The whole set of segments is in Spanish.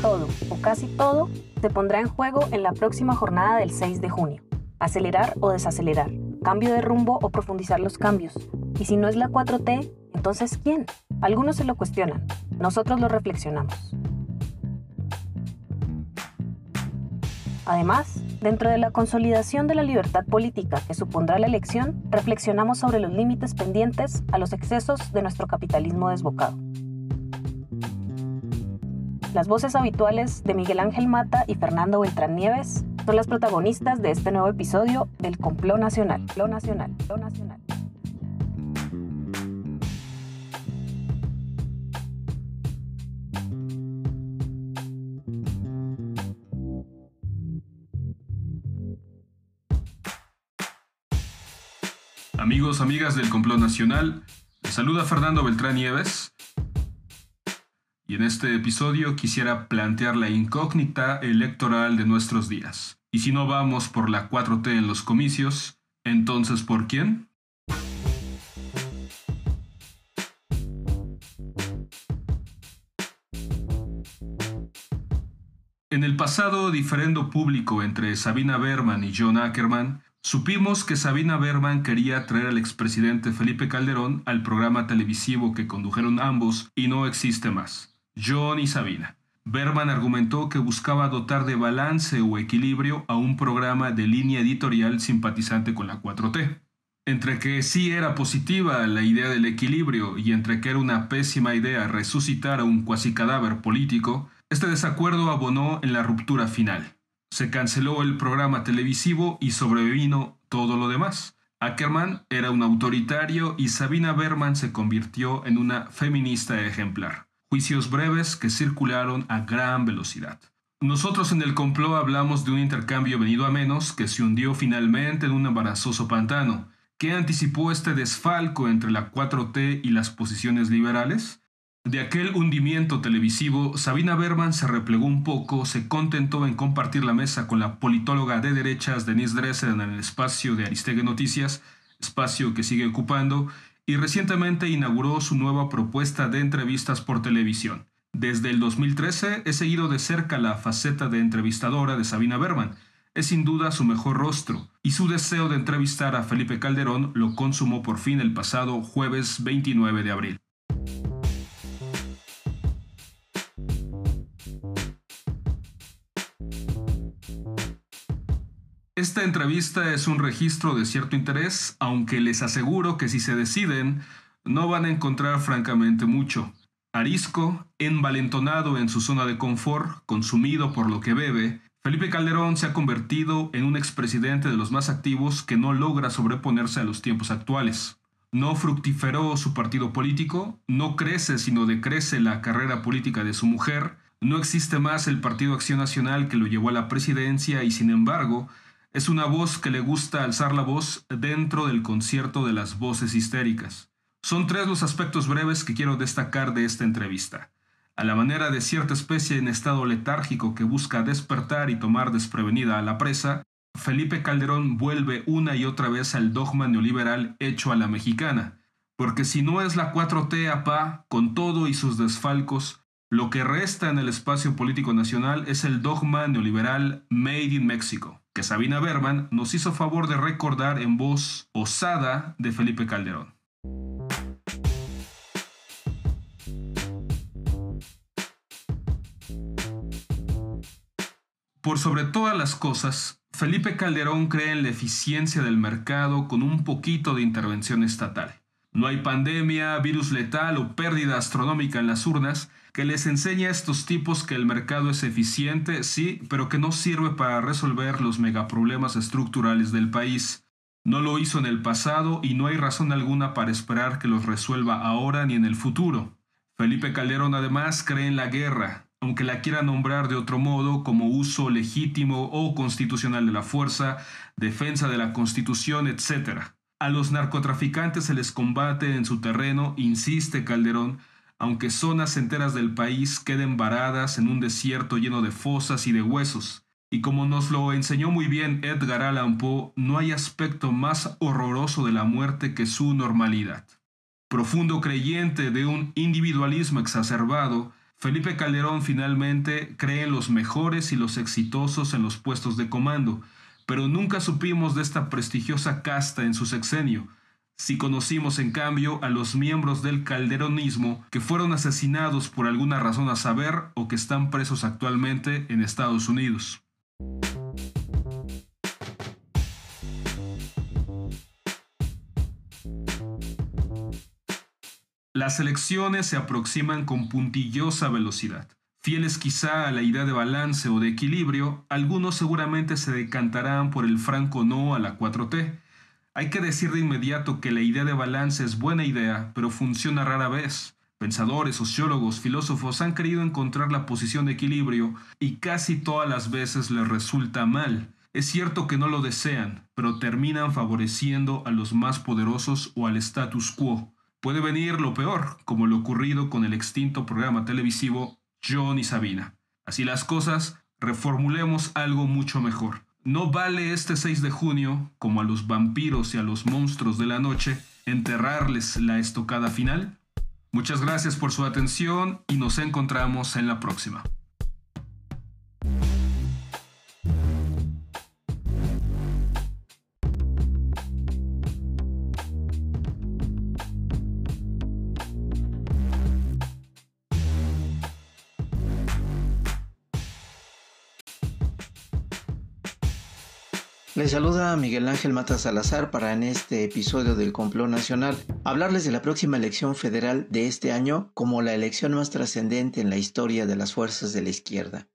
todo o casi todo se pondrá en juego en la próxima jornada del 6 de junio. Acelerar o desacelerar, cambio de rumbo o profundizar los cambios. Y si no es la 4T, entonces ¿quién? Algunos se lo cuestionan, nosotros lo reflexionamos. Además, dentro de la consolidación de la libertad política que supondrá la elección, reflexionamos sobre los límites pendientes a los excesos de nuestro capitalismo desbocado. Las voces habituales de Miguel Ángel Mata y Fernando Beltrán Nieves son las protagonistas de este nuevo episodio del Complot Nacional. Lo Nacional, Lo Nacional. Amigos, amigas del Complot Nacional, les saluda Fernando Beltrán Nieves. Y en este episodio quisiera plantear la incógnita electoral de nuestros días. Y si no vamos por la 4T en los comicios, entonces ¿por quién? En el pasado diferendo público entre Sabina Berman y John Ackerman, Supimos que Sabina Berman quería traer al expresidente Felipe Calderón al programa televisivo que condujeron ambos y no existe más. John y Sabina. Berman argumentó que buscaba dotar de balance o equilibrio a un programa de línea editorial simpatizante con la 4T. Entre que sí era positiva la idea del equilibrio y entre que era una pésima idea resucitar a un cuasi cadáver político, este desacuerdo abonó en la ruptura final. Se canceló el programa televisivo y sobrevino todo lo demás. Ackerman era un autoritario y Sabina Berman se convirtió en una feminista ejemplar. Juicios breves que circularon a gran velocidad. Nosotros en el complot hablamos de un intercambio venido a menos que se hundió finalmente en un embarazoso pantano. ¿Qué anticipó este desfalco entre la 4T y las posiciones liberales? De aquel hundimiento televisivo, Sabina Berman se replegó un poco, se contentó en compartir la mesa con la politóloga de derechas Denise Dresser en el espacio de Aristegui Noticias, espacio que sigue ocupando, y recientemente inauguró su nueva propuesta de entrevistas por televisión. Desde el 2013 he seguido de cerca la faceta de entrevistadora de Sabina Berman. Es sin duda su mejor rostro, y su deseo de entrevistar a Felipe Calderón lo consumó por fin el pasado jueves 29 de abril. Esta entrevista es un registro de cierto interés, aunque les aseguro que si se deciden, no van a encontrar francamente mucho. Arisco, envalentonado en su zona de confort, consumido por lo que bebe, Felipe Calderón se ha convertido en un expresidente de los más activos que no logra sobreponerse a los tiempos actuales. No fructiferó su partido político, no crece sino decrece la carrera política de su mujer, no existe más el Partido Acción Nacional que lo llevó a la presidencia y sin embargo es una voz que le gusta alzar la voz dentro del concierto de las voces histéricas. Son tres los aspectos breves que quiero destacar de esta entrevista. A la manera de cierta especie en estado letárgico que busca despertar y tomar desprevenida a la presa, Felipe Calderón vuelve una y otra vez al dogma neoliberal hecho a la mexicana, porque si no es la 4T APA, con todo y sus desfalcos, lo que resta en el espacio político nacional es el dogma neoliberal Made in Mexico que Sabina Berman nos hizo favor de recordar en voz osada de Felipe Calderón. Por sobre todas las cosas, Felipe Calderón cree en la eficiencia del mercado con un poquito de intervención estatal. No hay pandemia, virus letal o pérdida astronómica en las urnas que les enseñe a estos tipos que el mercado es eficiente, sí, pero que no sirve para resolver los megaproblemas estructurales del país. No lo hizo en el pasado y no hay razón alguna para esperar que los resuelva ahora ni en el futuro. Felipe Calderón además cree en la guerra, aunque la quiera nombrar de otro modo como uso legítimo o constitucional de la fuerza, defensa de la constitución, etc. A los narcotraficantes se les combate en su terreno, insiste Calderón, aunque zonas enteras del país queden varadas en un desierto lleno de fosas y de huesos. Y como nos lo enseñó muy bien Edgar Allan Poe, no hay aspecto más horroroso de la muerte que su normalidad. Profundo creyente de un individualismo exacerbado, Felipe Calderón finalmente cree en los mejores y los exitosos en los puestos de comando, pero nunca supimos de esta prestigiosa casta en su sexenio. Si conocimos en cambio a los miembros del calderonismo que fueron asesinados por alguna razón a saber o que están presos actualmente en Estados Unidos. Las elecciones se aproximan con puntillosa velocidad. Fieles quizá a la idea de balance o de equilibrio, algunos seguramente se decantarán por el franco no a la 4T. Hay que decir de inmediato que la idea de balance es buena idea, pero funciona rara vez. Pensadores, sociólogos, filósofos han querido encontrar la posición de equilibrio y casi todas las veces les resulta mal. Es cierto que no lo desean, pero terminan favoreciendo a los más poderosos o al status quo. Puede venir lo peor, como lo ocurrido con el extinto programa televisivo John y Sabina. Así las cosas, reformulemos algo mucho mejor. No vale este 6 de junio, como a los vampiros y a los monstruos de la noche, enterrarles la estocada final. Muchas gracias por su atención y nos encontramos en la próxima. Les saluda Miguel Ángel Mata Salazar para en este episodio del Complot Nacional hablarles de la próxima elección federal de este año como la elección más trascendente en la historia de las fuerzas de la izquierda.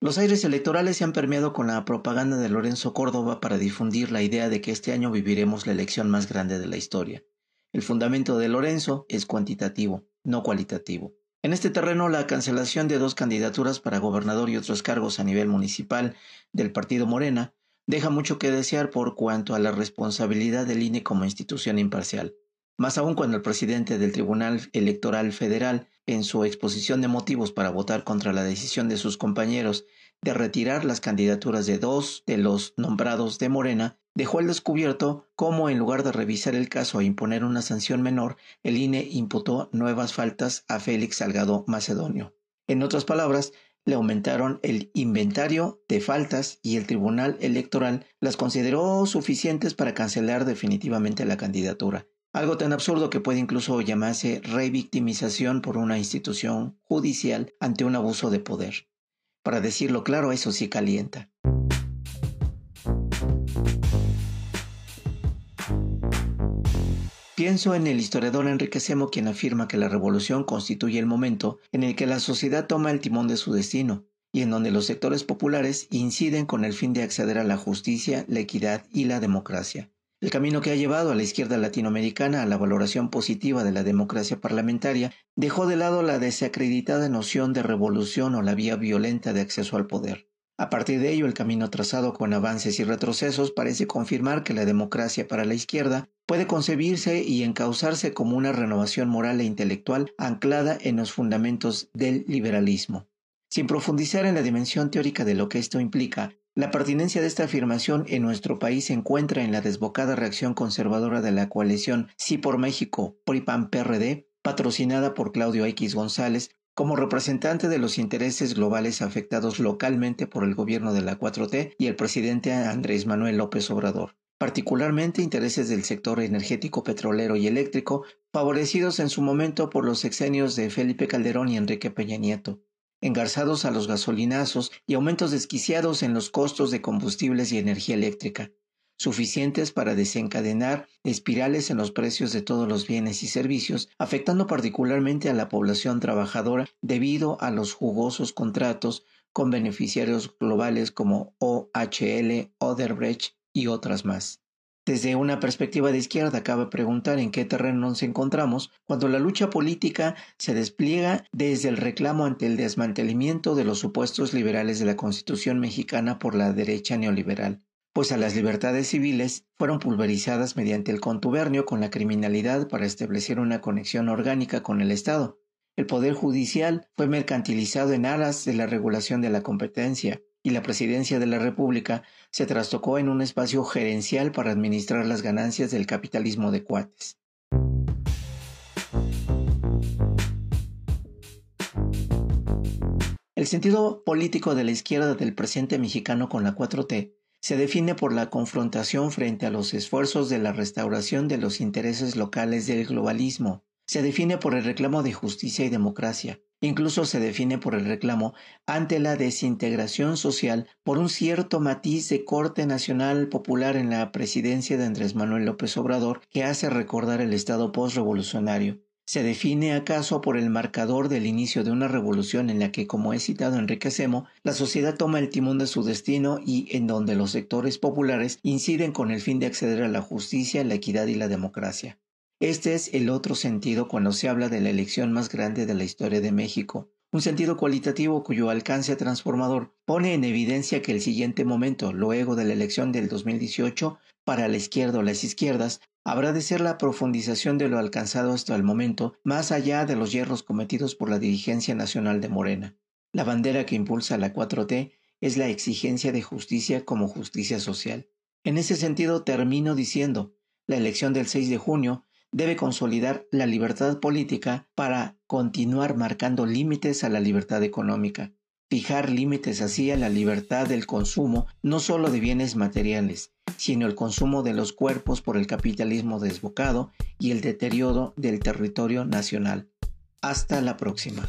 Los aires electorales se han permeado con la propaganda de Lorenzo Córdoba para difundir la idea de que este año viviremos la elección más grande de la historia. El fundamento de Lorenzo es cuantitativo, no cualitativo. En este terreno, la cancelación de dos candidaturas para gobernador y otros cargos a nivel municipal del partido Morena deja mucho que desear por cuanto a la responsabilidad del INE como institución imparcial. Más aún cuando el presidente del Tribunal Electoral Federal, en su exposición de motivos para votar contra la decisión de sus compañeros de retirar las candidaturas de dos de los nombrados de Morena, dejó al descubierto cómo en lugar de revisar el caso e imponer una sanción menor, el INE imputó nuevas faltas a Félix Salgado Macedonio. En otras palabras, le aumentaron el inventario de faltas y el Tribunal Electoral las consideró suficientes para cancelar definitivamente la candidatura. Algo tan absurdo que puede incluso llamarse revictimización por una institución judicial ante un abuso de poder. Para decirlo claro, eso sí calienta. Pienso en el historiador Enrique Semo quien afirma que la revolución constituye el momento en el que la sociedad toma el timón de su destino y en donde los sectores populares inciden con el fin de acceder a la justicia, la equidad y la democracia. El camino que ha llevado a la izquierda latinoamericana a la valoración positiva de la democracia parlamentaria dejó de lado la desacreditada noción de revolución o la vía violenta de acceso al poder. A partir de ello, el camino trazado con avances y retrocesos parece confirmar que la democracia para la izquierda puede concebirse y encauzarse como una renovación moral e intelectual anclada en los fundamentos del liberalismo. Sin profundizar en la dimensión teórica de lo que esto implica, la pertinencia de esta afirmación en nuestro país se encuentra en la desbocada reacción conservadora de la coalición Sí por México, PRI-PAN-PRD, patrocinada por Claudio X González, como representante de los intereses globales afectados localmente por el gobierno de la 4T y el presidente Andrés Manuel López Obrador particularmente intereses del sector energético petrolero y eléctrico, favorecidos en su momento por los sexenios de Felipe Calderón y Enrique Peña Nieto, engarzados a los gasolinazos y aumentos desquiciados en los costos de combustibles y energía eléctrica, suficientes para desencadenar espirales en los precios de todos los bienes y servicios, afectando particularmente a la población trabajadora debido a los jugosos contratos con beneficiarios globales como OHL, Oderbrecht y otras más. Desde una perspectiva de izquierda cabe preguntar en qué terreno nos encontramos cuando la lucha política se despliega desde el reclamo ante el desmantelamiento de los supuestos liberales de la Constitución mexicana por la derecha neoliberal, pues a las libertades civiles fueron pulverizadas mediante el contubernio con la criminalidad para establecer una conexión orgánica con el Estado. El poder judicial fue mercantilizado en aras de la regulación de la competencia, y la presidencia de la República se trastocó en un espacio gerencial para administrar las ganancias del capitalismo de cuates. El sentido político de la izquierda del presente mexicano con la 4T se define por la confrontación frente a los esfuerzos de la restauración de los intereses locales del globalismo. Se define por el reclamo de justicia y democracia. Incluso se define por el reclamo ante la desintegración social por un cierto matiz de corte nacional popular en la presidencia de Andrés Manuel López Obrador que hace recordar el Estado postrevolucionario. ¿Se define acaso por el marcador del inicio de una revolución en la que, como he citado Enrique Semo, la sociedad toma el timón de su destino y en donde los sectores populares inciden con el fin de acceder a la justicia, la equidad y la democracia? Este es el otro sentido cuando se habla de la elección más grande de la historia de México, un sentido cualitativo cuyo alcance transformador pone en evidencia que el siguiente momento, luego de la elección del 2018, para la izquierda o las izquierdas, habrá de ser la profundización de lo alcanzado hasta el momento, más allá de los hierros cometidos por la dirigencia nacional de Morena. La bandera que impulsa la 4T es la exigencia de justicia como justicia social. En ese sentido termino diciendo, la elección del 6 de junio debe consolidar la libertad política para continuar marcando límites a la libertad económica, fijar límites así a la libertad del consumo no solo de bienes materiales, sino el consumo de los cuerpos por el capitalismo desbocado y el deterioro del territorio nacional. Hasta la próxima.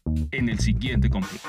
en el siguiente complot.